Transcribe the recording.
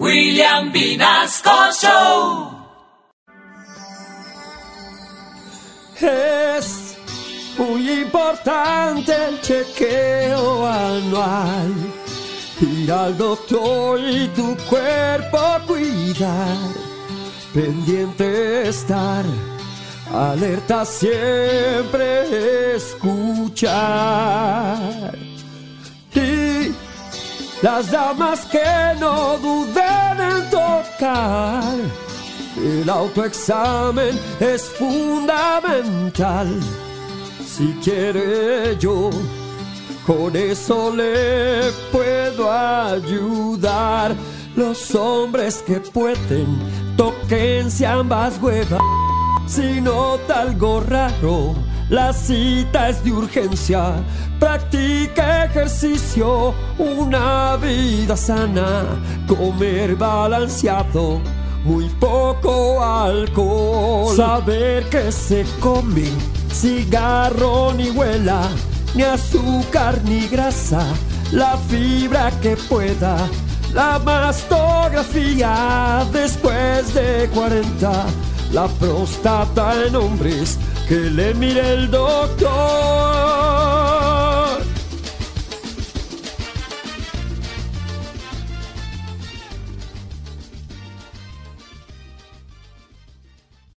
William Vinasco Show. Es muy importante el chequeo anual. Ir al doctor y tu cuerpo cuidar. Pendiente estar. Alerta siempre escuchar. Y las damas que no duden El autoexamen es fundamental. Si quiere yo, con eso le puedo ayudar. Los hombres que pueden, toquense ambas huevas. Si nota algo raro, la cita es de urgencia. Practica ejercicio, una vida sana, comer balanceado, muy poco alcohol. Saber que se come, cigarro ni huela, ni azúcar ni grasa, la fibra que pueda. La mastografía después de 40, la próstata en hombres que le mire el doctor.